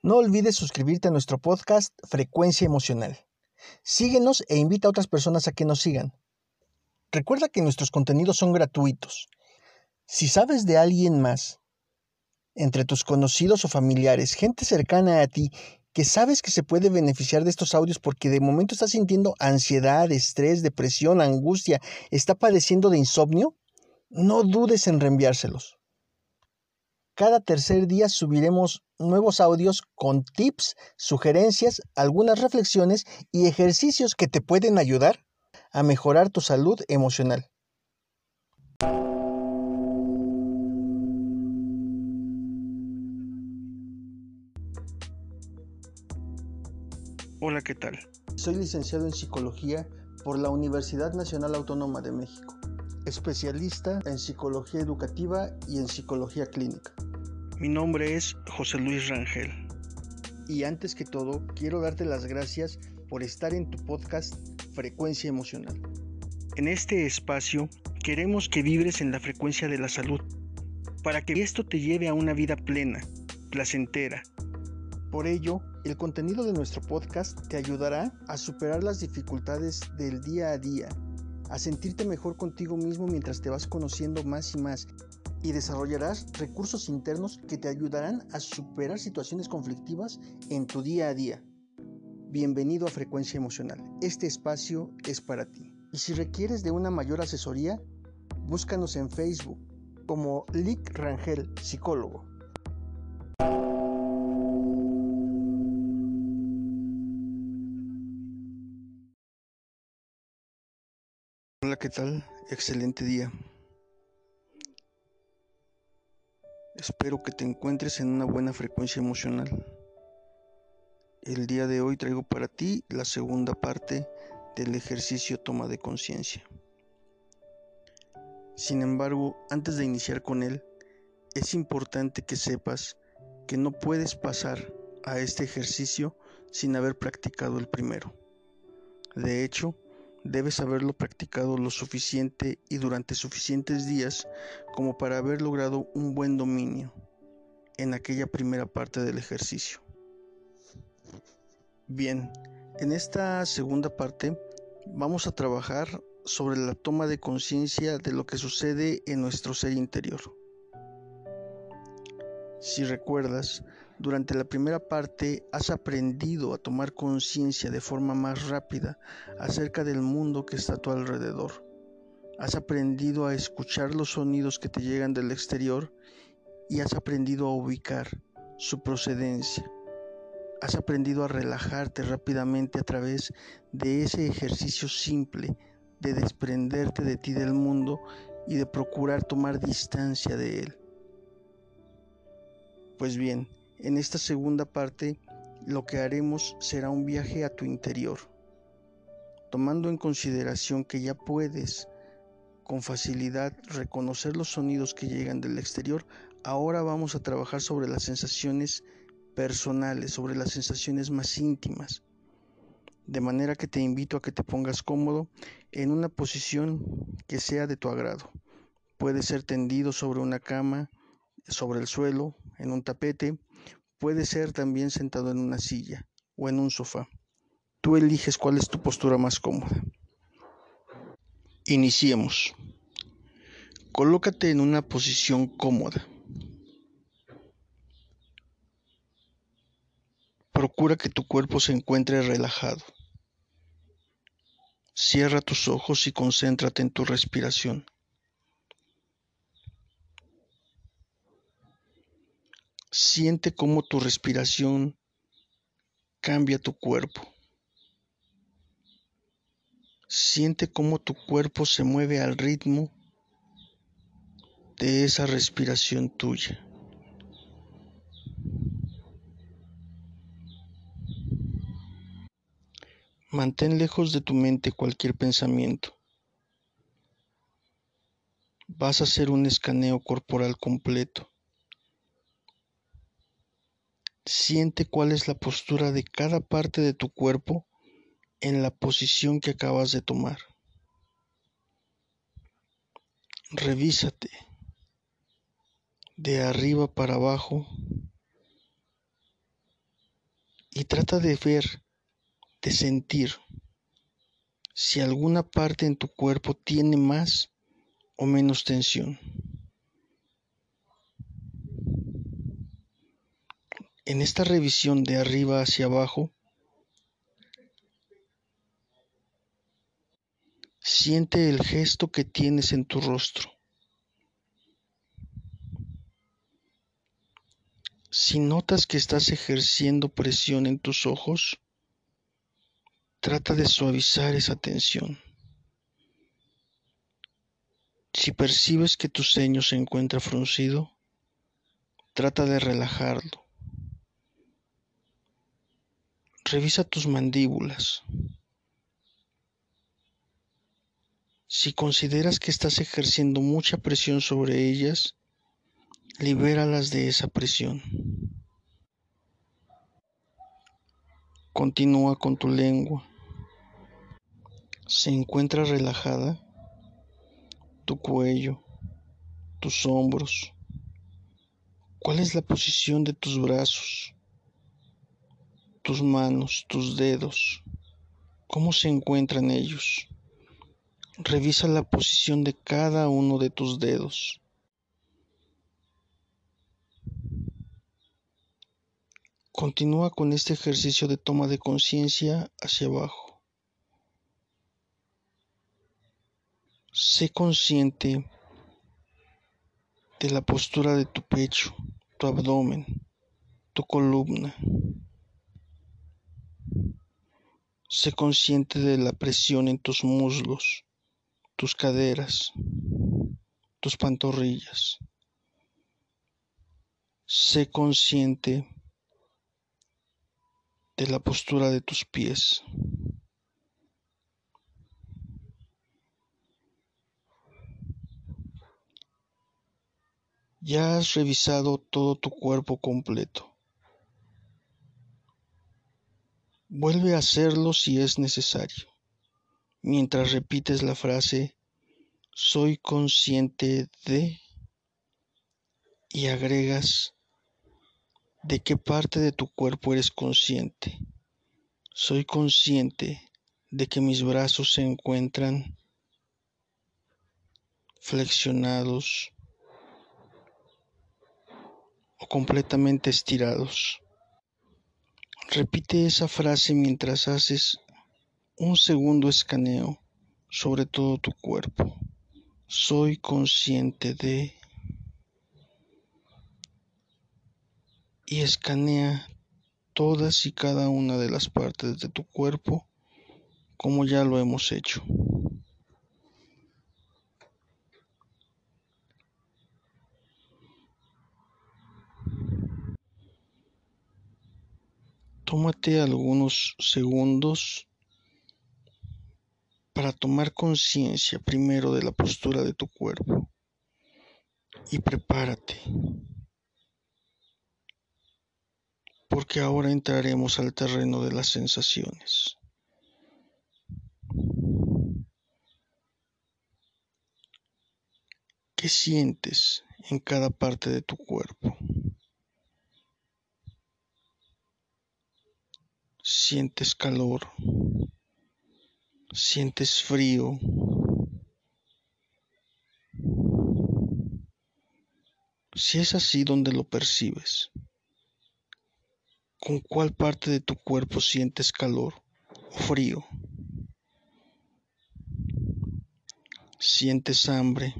No olvides suscribirte a nuestro podcast Frecuencia Emocional. Síguenos e invita a otras personas a que nos sigan. Recuerda que nuestros contenidos son gratuitos. Si sabes de alguien más, entre tus conocidos o familiares, gente cercana a ti, que sabes que se puede beneficiar de estos audios porque de momento está sintiendo ansiedad, estrés, depresión, angustia, está padeciendo de insomnio, no dudes en reenviárselos. Cada tercer día subiremos nuevos audios con tips, sugerencias, algunas reflexiones y ejercicios que te pueden ayudar a mejorar tu salud emocional. Hola, ¿qué tal? Soy licenciado en psicología por la Universidad Nacional Autónoma de México, especialista en psicología educativa y en psicología clínica. Mi nombre es José Luis Rangel. Y antes que todo, quiero darte las gracias por estar en tu podcast Frecuencia Emocional. En este espacio queremos que vibres en la frecuencia de la salud, para que esto te lleve a una vida plena, placentera. Por ello, el contenido de nuestro podcast te ayudará a superar las dificultades del día a día, a sentirte mejor contigo mismo mientras te vas conociendo más y más y desarrollarás recursos internos que te ayudarán a superar situaciones conflictivas en tu día a día. Bienvenido a Frecuencia Emocional. Este espacio es para ti. Y si requieres de una mayor asesoría, búscanos en Facebook como Lick Rangel, psicólogo. Hola, ¿qué tal? Excelente día. Espero que te encuentres en una buena frecuencia emocional. El día de hoy traigo para ti la segunda parte del ejercicio toma de conciencia. Sin embargo, antes de iniciar con él, es importante que sepas que no puedes pasar a este ejercicio sin haber practicado el primero. De hecho, debes haberlo practicado lo suficiente y durante suficientes días como para haber logrado un buen dominio en aquella primera parte del ejercicio. Bien, en esta segunda parte vamos a trabajar sobre la toma de conciencia de lo que sucede en nuestro ser interior. Si recuerdas, durante la primera parte has aprendido a tomar conciencia de forma más rápida acerca del mundo que está a tu alrededor. Has aprendido a escuchar los sonidos que te llegan del exterior y has aprendido a ubicar su procedencia. Has aprendido a relajarte rápidamente a través de ese ejercicio simple de desprenderte de ti del mundo y de procurar tomar distancia de él. Pues bien, en esta segunda parte lo que haremos será un viaje a tu interior, tomando en consideración que ya puedes con facilidad reconocer los sonidos que llegan del exterior, ahora vamos a trabajar sobre las sensaciones personales, sobre las sensaciones más íntimas. De manera que te invito a que te pongas cómodo en una posición que sea de tu agrado. Puede ser tendido sobre una cama, sobre el suelo, en un tapete, puede ser también sentado en una silla o en un sofá. Tú eliges cuál es tu postura más cómoda. Iniciemos. Colócate en una posición cómoda. Procura que tu cuerpo se encuentre relajado. Cierra tus ojos y concéntrate en tu respiración. Siente cómo tu respiración cambia tu cuerpo. Siente cómo tu cuerpo se mueve al ritmo de esa respiración tuya. Mantén lejos de tu mente cualquier pensamiento. Vas a hacer un escaneo corporal completo. Siente cuál es la postura de cada parte de tu cuerpo en la posición que acabas de tomar. Revísate de arriba para abajo y trata de ver, de sentir si alguna parte en tu cuerpo tiene más o menos tensión. En esta revisión de arriba hacia abajo, siente el gesto que tienes en tu rostro. Si notas que estás ejerciendo presión en tus ojos, trata de suavizar esa tensión. Si percibes que tu ceño se encuentra fruncido, trata de relajarlo. Revisa tus mandíbulas. Si consideras que estás ejerciendo mucha presión sobre ellas, libéralas de esa presión. Continúa con tu lengua. Se encuentra relajada tu cuello, tus hombros. ¿Cuál es la posición de tus brazos, tus manos, tus dedos? ¿Cómo se encuentran ellos? Revisa la posición de cada uno de tus dedos. Continúa con este ejercicio de toma de conciencia hacia abajo. Sé consciente de la postura de tu pecho, tu abdomen, tu columna. Sé consciente de la presión en tus muslos, tus caderas, tus pantorrillas. Sé consciente de la postura de tus pies. Ya has revisado todo tu cuerpo completo. Vuelve a hacerlo si es necesario, mientras repites la frase soy consciente de y agregas ¿De qué parte de tu cuerpo eres consciente? Soy consciente de que mis brazos se encuentran flexionados o completamente estirados. Repite esa frase mientras haces un segundo escaneo sobre todo tu cuerpo. Soy consciente de y escanea todas y cada una de las partes de tu cuerpo como ya lo hemos hecho. Tómate algunos segundos para tomar conciencia primero de la postura de tu cuerpo y prepárate. porque ahora entraremos al terreno de las sensaciones. ¿Qué sientes en cada parte de tu cuerpo? ¿Sientes calor? ¿Sientes frío? Si es así donde lo percibes, ¿Con cuál parte de tu cuerpo sientes calor o frío? ¿Sientes hambre?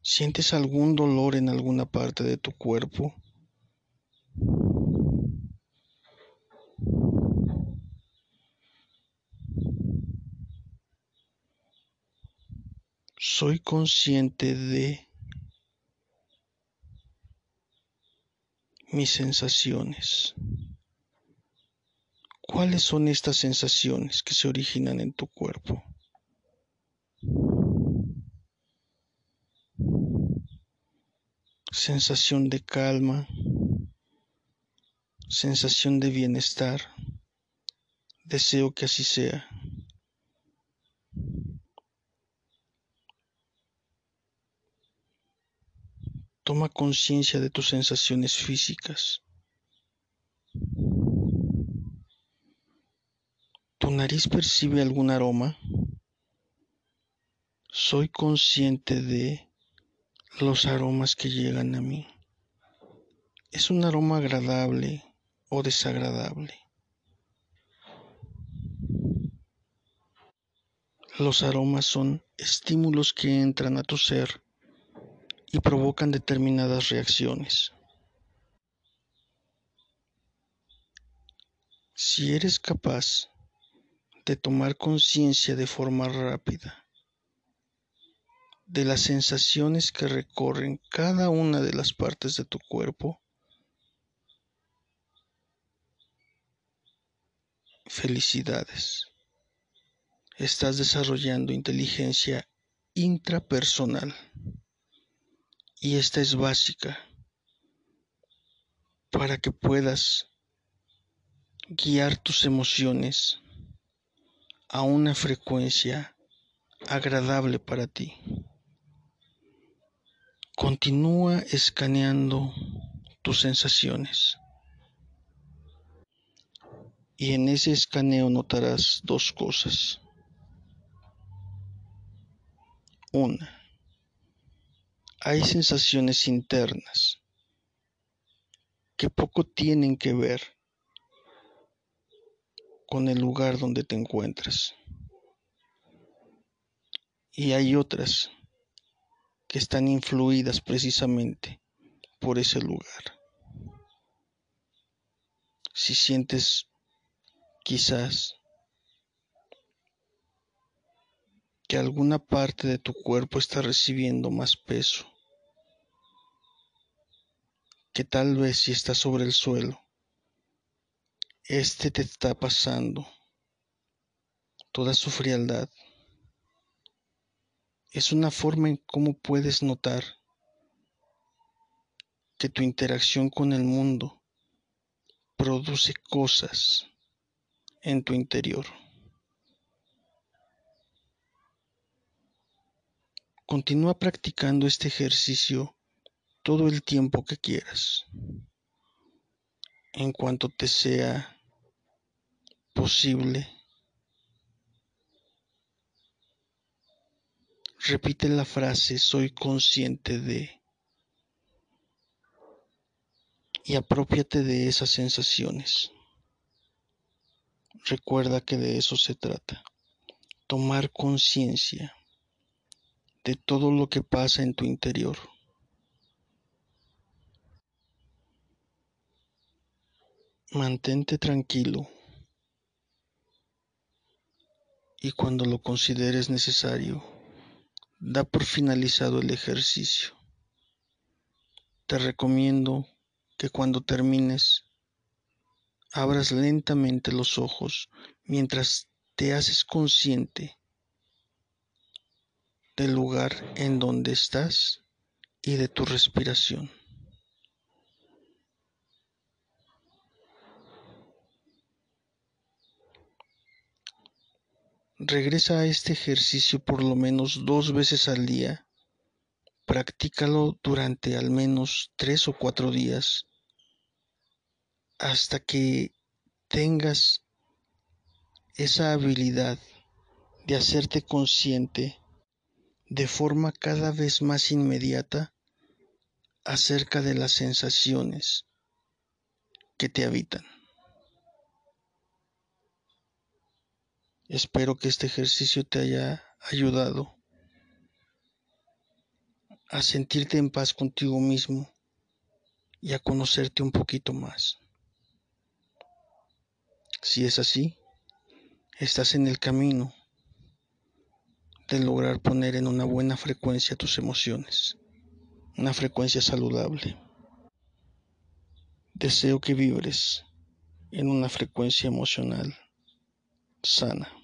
¿Sientes algún dolor en alguna parte de tu cuerpo? Soy consciente de mis sensaciones. ¿Cuáles son estas sensaciones que se originan en tu cuerpo? Sensación de calma, sensación de bienestar, deseo que así sea. Toma conciencia de tus sensaciones físicas. nariz percibe algún aroma? Soy consciente de los aromas que llegan a mí. ¿Es un aroma agradable o desagradable? Los aromas son estímulos que entran a tu ser y provocan determinadas reacciones. Si eres capaz de tomar conciencia de forma rápida de las sensaciones que recorren cada una de las partes de tu cuerpo, felicidades. Estás desarrollando inteligencia intrapersonal y esta es básica para que puedas guiar tus emociones a una frecuencia agradable para ti. Continúa escaneando tus sensaciones. Y en ese escaneo notarás dos cosas. Una, hay sensaciones internas que poco tienen que ver con el lugar donde te encuentras. Y hay otras que están influidas precisamente por ese lugar. Si sientes quizás que alguna parte de tu cuerpo está recibiendo más peso, que tal vez si estás sobre el suelo, este te está pasando toda su frialdad. Es una forma en cómo puedes notar que tu interacción con el mundo produce cosas en tu interior. Continúa practicando este ejercicio todo el tiempo que quieras en cuanto te sea posible. Repite la frase soy consciente de y apropiate de esas sensaciones. Recuerda que de eso se trata, tomar conciencia de todo lo que pasa en tu interior. Mantente tranquilo y cuando lo consideres necesario, da por finalizado el ejercicio. Te recomiendo que cuando termines, abras lentamente los ojos mientras te haces consciente del lugar en donde estás y de tu respiración. Regresa a este ejercicio por lo menos dos veces al día. Practícalo durante al menos tres o cuatro días hasta que tengas esa habilidad de hacerte consciente de forma cada vez más inmediata acerca de las sensaciones que te habitan. Espero que este ejercicio te haya ayudado a sentirte en paz contigo mismo y a conocerte un poquito más. Si es así, estás en el camino de lograr poner en una buena frecuencia tus emociones, una frecuencia saludable. Deseo que vibres en una frecuencia emocional sana.